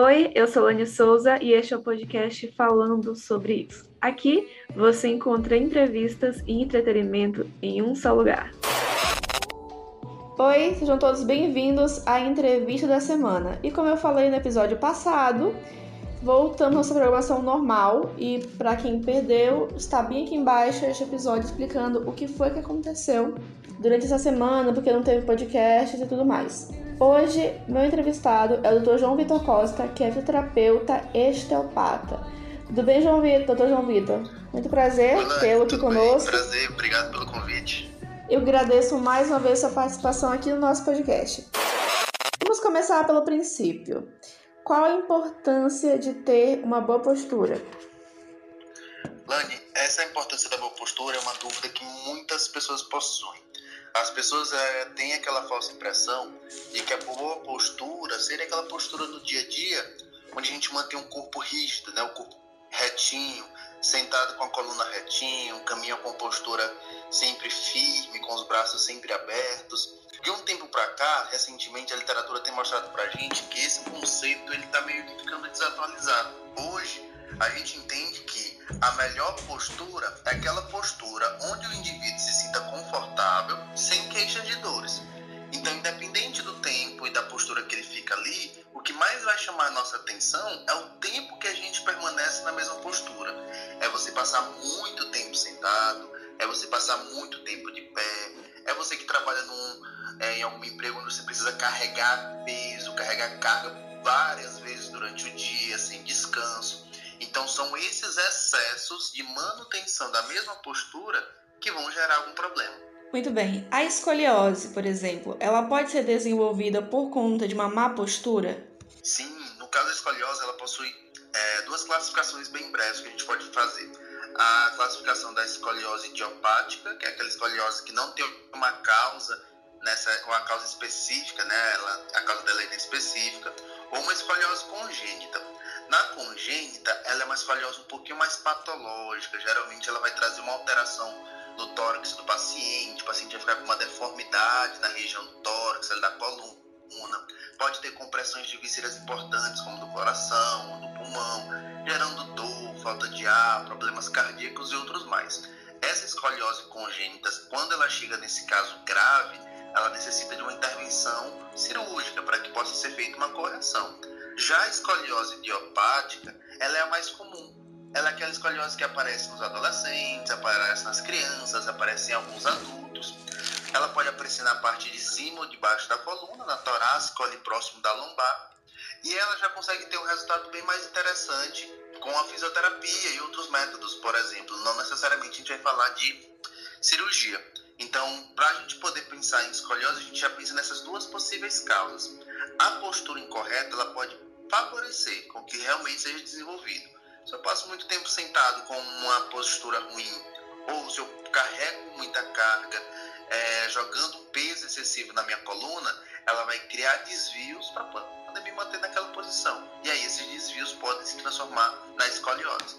Oi, eu sou Lani Souza e este é o podcast falando sobre isso. Aqui você encontra entrevistas e entretenimento em um só lugar. Oi, sejam todos bem-vindos à entrevista da semana. E como eu falei no episódio passado, voltamos à nossa programação normal e para quem perdeu, está bem aqui embaixo este episódio explicando o que foi que aconteceu durante essa semana, porque não teve podcasts e tudo mais. Hoje, meu entrevistado é o Dr. João Vitor Costa, que é fisioterapeuta estelpata. Tudo bem, João Vitor? Dr. João Vitor? Muito prazer tê-lo aqui conosco. Bem, prazer, obrigado pelo convite. Eu agradeço mais uma vez sua participação aqui no nosso podcast. Vamos começar pelo princípio. Qual a importância de ter uma boa postura? Lani, essa importância da boa postura é uma dúvida que muitas pessoas possuem. As pessoas é, têm aquela falsa impressão de que a boa postura seria aquela postura no dia a dia, onde a gente mantém um corpo rígido, né? o corpo retinho, sentado com a coluna retinho, caminha com postura sempre firme, com os braços sempre abertos. De um tempo para cá, recentemente, a literatura tem mostrado para gente que esse conceito ele está meio que ficando desatualizado. Hoje, a gente entende que a melhor postura é aquela postura onde o indivíduo se sinta confortável, sem queixa de dores. Então, independente do tempo e da postura que ele fica ali, o que mais vai chamar a nossa atenção é o tempo que a gente permanece na mesma postura. É você passar muito tempo sentado, é você passar muito tempo de pé, é você que trabalha num, é, em algum emprego onde você precisa carregar peso, carregar carga várias vezes durante o dia, sem descanso. Então, são esses excessos de manutenção da mesma postura que vão gerar algum problema. Muito bem. A escoliose, por exemplo, ela pode ser desenvolvida por conta de uma má postura? Sim, no caso da escoliose, ela possui é, duas classificações bem breves que a gente pode fazer. A classificação da escoliose idiopática, que é aquela escoliose que não tem uma causa nessa uma causa específica, né? Ela, a causa dela é específica, ou uma escoliose congênita. Na congênita, ela é uma escoliose um pouquinho mais patológica. Geralmente, ela vai trazer uma alteração no tórax do paciente. O paciente vai ficar com uma deformidade na região do tórax, da coluna. Pode ter compressões de vísceras importantes, como do coração, do pulmão, gerando dor, falta de ar, problemas cardíacos e outros mais. Essa escoliose congênita, quando ela chega nesse caso grave, ela necessita de uma intervenção cirúrgica para que possa ser feita uma correção. Já a escoliose idiopática, ela é a mais comum. Ela é aquela escoliose que aparece nos adolescentes, aparece nas crianças, aparece em alguns adultos. Ela pode aparecer na parte de cima ou de baixo da coluna, na torácica ali próximo da lombar. E ela já consegue ter um resultado bem mais interessante com a fisioterapia e outros métodos, por exemplo. Não necessariamente a gente vai falar de cirurgia. Então, para a gente poder pensar em escoliose, a gente já pensa nessas duas possíveis causas. A postura incorreta ela pode favorecer com que realmente seja desenvolvido. Se eu passo muito tempo sentado com uma postura ruim, ou se eu carrego muita carga, é, jogando peso excessivo na minha coluna, ela vai criar desvios para poder me manter naquela posição. E aí esses desvios podem se transformar na escoliose.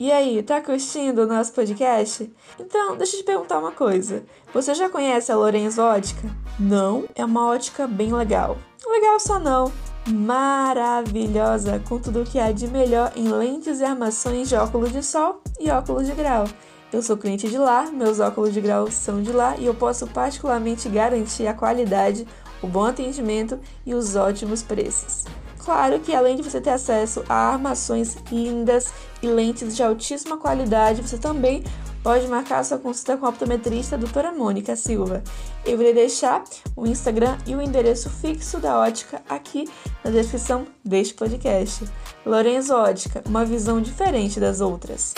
E aí, tá curtindo o nosso podcast? Então, deixa eu te perguntar uma coisa. Você já conhece a Lorenzo Ótica? Não? É uma ótica bem legal. Legal só não maravilhosa com tudo que há de melhor em lentes e armações de óculos de sol e óculos de grau. Eu sou cliente de lá, meus óculos de grau são de lá e eu posso particularmente garantir a qualidade, o bom atendimento e os ótimos preços. Claro que além de você ter acesso a armações lindas e lentes de altíssima qualidade, você também pode marcar sua consulta com a optometrista doutora Mônica Silva. Eu irei deixar o Instagram e o endereço fixo da ótica aqui na descrição deste podcast. Lorenzo Ótica, uma visão diferente das outras.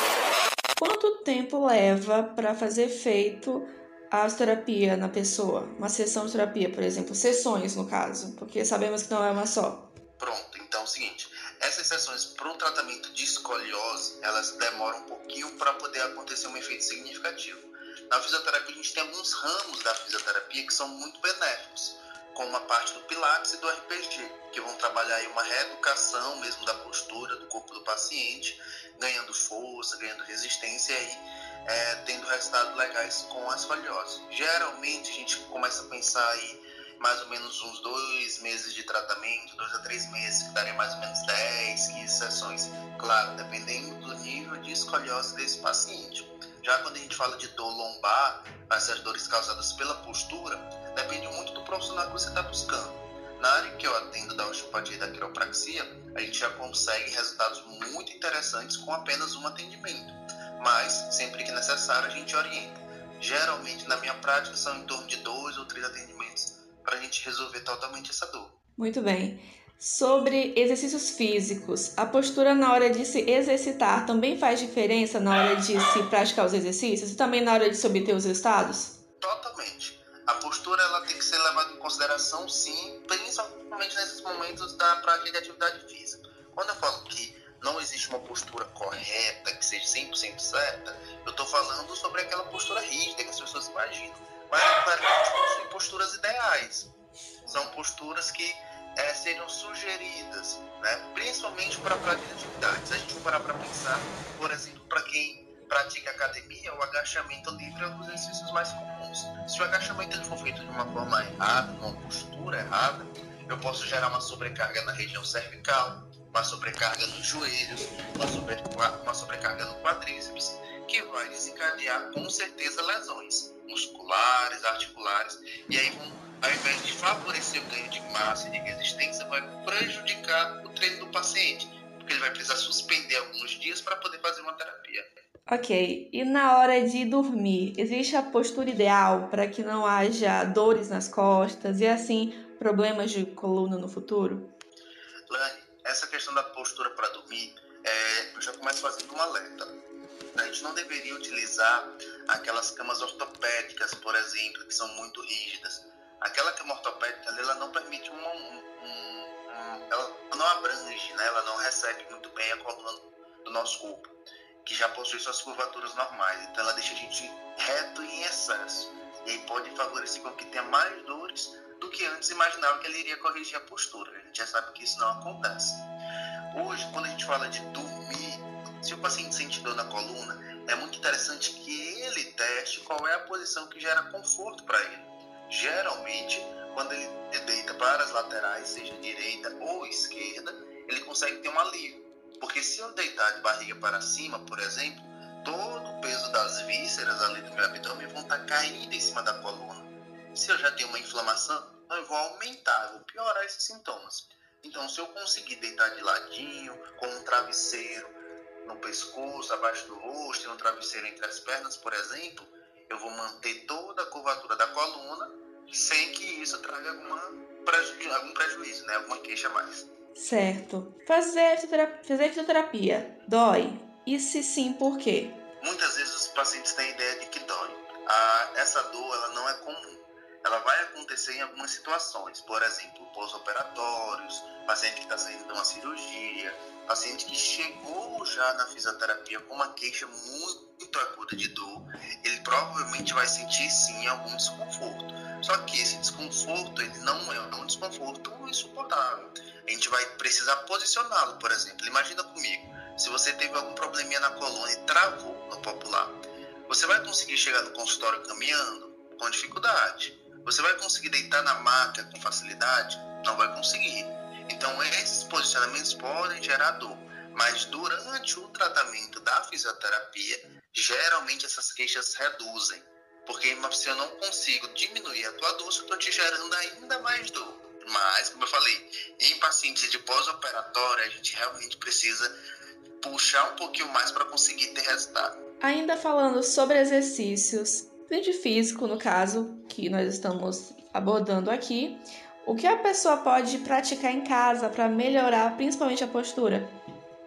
Quanto tempo leva para fazer feito a terapia na pessoa? Uma sessão de terapia, por exemplo, sessões no caso, porque sabemos que não é uma só. Pronto, então é o seguinte, essas sessões para o tratamento de escoliose, elas demoram um pouquinho para poder acontecer um efeito significativo. Na fisioterapia, a gente tem alguns ramos da fisioterapia que são muito benéficos, como a parte do Pilates e do RPG, que vão trabalhar uma reeducação mesmo da postura do corpo do paciente, ganhando força, ganhando resistência e aí é, tendo resultados legais com a escoliose. Geralmente, a gente começa a pensar aí mais ou menos uns dois meses de tratamento, dois a três meses, que daria mais ou menos 10, 15 sessões. Claro, dependendo do nível de escoliose desse paciente. Já quando a gente fala de dor lombar, essas dores causadas pela postura, depende muito do profissional que você está buscando. Na área que eu atendo da osteopatia e da quiropraxia, a gente já consegue resultados muito interessantes com apenas um atendimento. Mas, sempre que necessário, a gente orienta. Geralmente, na minha prática, são em torno de dois ou três atendimentos para a gente resolver totalmente essa dor. Muito bem. Sobre exercícios físicos, a postura na hora de se exercitar também faz diferença na hora de se praticar os exercícios e também na hora de se obter os resultados? Totalmente. A postura ela tem que ser levada em consideração, sim, principalmente nesses momentos da prática de atividade física. Quando eu falo que não existe uma postura correta, que seja 100% certa, eu estou falando sobre aquela postura rígida posturas ideais. São posturas que é, seriam sugeridas, né? principalmente para a prática de atividades. Se a gente parar para pensar, por exemplo, para quem pratica academia, o agachamento livre é um dos exercícios mais comuns. Se o agachamento for feito de uma forma errada, uma postura errada, eu posso gerar uma sobrecarga na região cervical, uma sobrecarga nos joelhos, uma, uma sobrecarga no quadríceps, que vai desencadear com certeza lesões musculares, articulares, e aí vão ao invés de favorecer o ganho de massa e de resistência, vai prejudicar o treino do paciente, porque ele vai precisar suspender alguns dias para poder fazer uma terapia. Ok, e na hora de dormir, existe a postura ideal para que não haja dores nas costas e assim problemas de coluna no futuro? Lani, essa questão da postura para dormir, é, eu já começo fazendo um alerta. A gente não deveria utilizar aquelas camas ortopédicas, por exemplo, que são muito rígidas aquela cama ortopédica ela não permite um, um, um, ela não abrange, né? ela não recebe muito bem a coluna do nosso corpo, que já possui suas curvaturas normais. Então ela deixa a gente reto em excesso. E aí pode favorecer com que tenha mais dores do que antes imaginava que ele iria corrigir a postura. A gente já sabe que isso não acontece. Hoje, quando a gente fala de dormir, se o paciente sente dor na coluna, é muito interessante que ele teste qual é a posição que gera conforto para ele geralmente, quando ele deita para as laterais, seja direita ou esquerda, ele consegue ter um alívio. Porque se eu deitar de barriga para cima, por exemplo, todo o peso das vísceras ali do meu abdômen vão estar caindo em cima da coluna. Se eu já tenho uma inflamação, eu vou aumentar, eu vou piorar esses sintomas. Então, se eu conseguir deitar de ladinho, com um travesseiro no pescoço, abaixo do rosto, e um travesseiro entre as pernas, por exemplo, eu vou manter toda a curvatura da coluna sem que isso traga preju algum prejuízo, né? alguma queixa a mais. Certo. Fazer fisioterapia, fazer fisioterapia dói? E se sim, por quê? Muitas vezes os pacientes têm a ideia de que dói. Ah, essa dor ela não é comum. Ela vai acontecer em algumas situações, por exemplo, pós-operatórios, paciente que está saindo de uma cirurgia, paciente que chegou já na fisioterapia com uma queixa muito aguda de dor, ele provavelmente vai sentir sim algum desconforto. Só que esse desconforto ele não é um desconforto insuportável. A gente vai precisar posicioná-lo, por exemplo. Imagina comigo, se você teve algum probleminha na coluna e travou no popular, você vai conseguir chegar no consultório caminhando com dificuldade. Você vai conseguir deitar na maca com facilidade? Não vai conseguir. Então, esses posicionamentos podem gerar dor, mas durante o tratamento da fisioterapia, geralmente essas queixas reduzem. Porque se eu não consigo diminuir a tua dor, eu estou te gerando ainda mais dor. Mas, como eu falei, em pacientes de pós-operatório, a gente realmente precisa puxar um pouquinho mais para conseguir ter resultado. Ainda falando sobre exercícios, de físico, no caso, que nós estamos abordando aqui, o que a pessoa pode praticar em casa para melhorar principalmente a postura?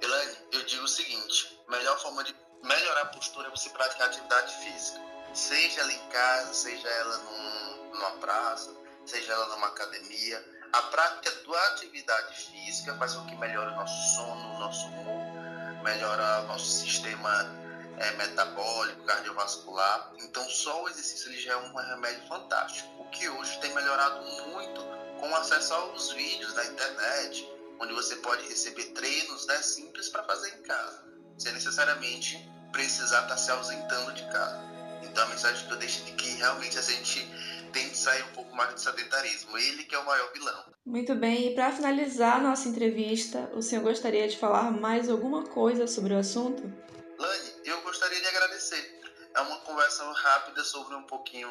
Elaine, eu digo o seguinte: melhor forma de melhorar a postura é você praticar atividade física. Seja ela em casa, seja ela num, numa praça, seja ela numa academia. A prática da atividade física faz com que melhore o nosso sono, o nosso humor, melhora o nosso sistema é, metabólico, cardiovascular. Então, só o exercício ele já é um remédio fantástico. O que hoje tem melhorado muito com acesso aos vídeos da internet, onde você pode receber treinos né, simples para fazer em casa, sem necessariamente precisar estar tá se ausentando de casa. Então a mensagem que eu deixo é de que realmente a gente tente sair um pouco mais do sedentarismo. Ele que é o maior vilão. Muito bem, e para finalizar nossa entrevista, o senhor gostaria de falar mais alguma coisa sobre o assunto? Sobre um pouquinho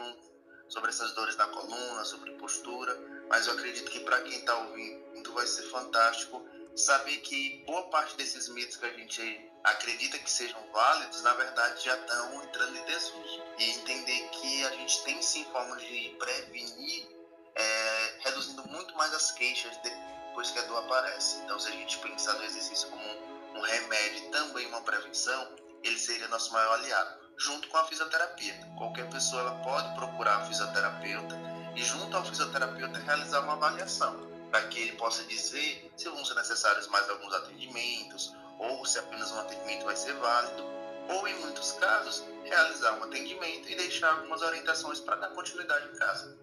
sobre essas dores na coluna, sobre postura, mas eu acredito que para quem está ouvindo vai ser fantástico saber que boa parte desses mitos que a gente acredita que sejam válidos, na verdade já estão entrando em desuso. E entender que a gente tem sim formas de prevenir, é, reduzindo muito mais as queixas depois que a dor aparece. Então, se a gente pensar no exercício como um, um remédio e também uma prevenção, ele seria nosso maior aliado, junto com a fisioterapia. Qualquer pessoa ela pode procurar a fisioterapeuta e, junto ao fisioterapeuta, realizar uma avaliação para que ele possa dizer se vão ser necessários mais alguns atendimentos ou se apenas um atendimento vai ser válido, ou em muitos casos, realizar um atendimento e deixar algumas orientações para dar continuidade em casa.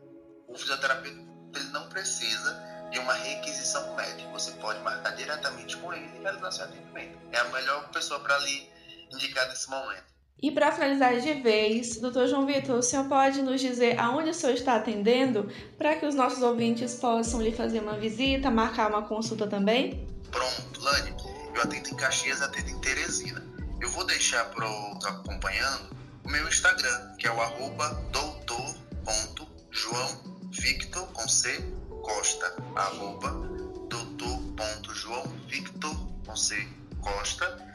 O fisioterapeuta ele não precisa de uma requisição médica, você pode marcar diretamente com ele e realizar seu atendimento. É a melhor pessoa para lhe indicar nesse momento. E para finalizar de vez, doutor João Vitor, o senhor pode nos dizer aonde o senhor está atendendo para que os nossos ouvintes possam lhe fazer uma visita, marcar uma consulta também? Pronto, Lani, eu atendo em Caxias, atendo em Teresina. Eu vou deixar para os acompanhando o meu Instagram, que é o arroba doutor.joãovictor com C Costa, arroba doutor.joãovictor com C Costa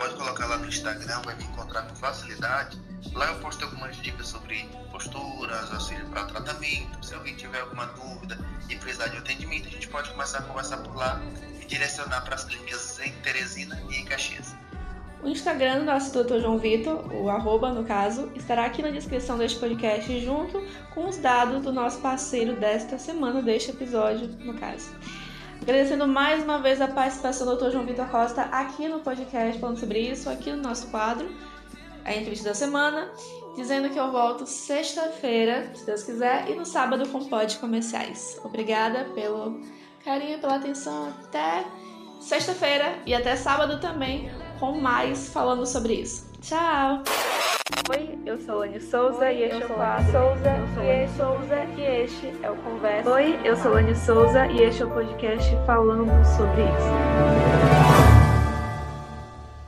pode colocar lá no Instagram, vai me encontrar com facilidade. Lá eu posto algumas dicas sobre posturas, auxílio para tratamento. Se alguém tiver alguma dúvida e precisar de atendimento, a gente pode começar a conversar por lá e direcionar para as clínicas em Teresina e em Caxias. O Instagram do nosso Dr. João Vitor, o arroba no caso, estará aqui na descrição deste podcast junto com os dados do nosso parceiro desta semana, deste episódio, no caso. Agradecendo mais uma vez a participação do Dr. João Vitor Costa aqui no podcast, falando sobre isso, aqui no nosso quadro, a entrevista da semana, dizendo que eu volto sexta-feira, se Deus quiser, e no sábado com pod comerciais. Obrigada pelo carinho, pela atenção. Até sexta-feira e até sábado também, com mais falando sobre isso. Tchau! Oi, eu sou Lani Souza Oi, e este é o quadro. Souza e este, Souza e este é o Conversa. Oi, eu sou Lani Souza e este é o podcast falando sobre isso.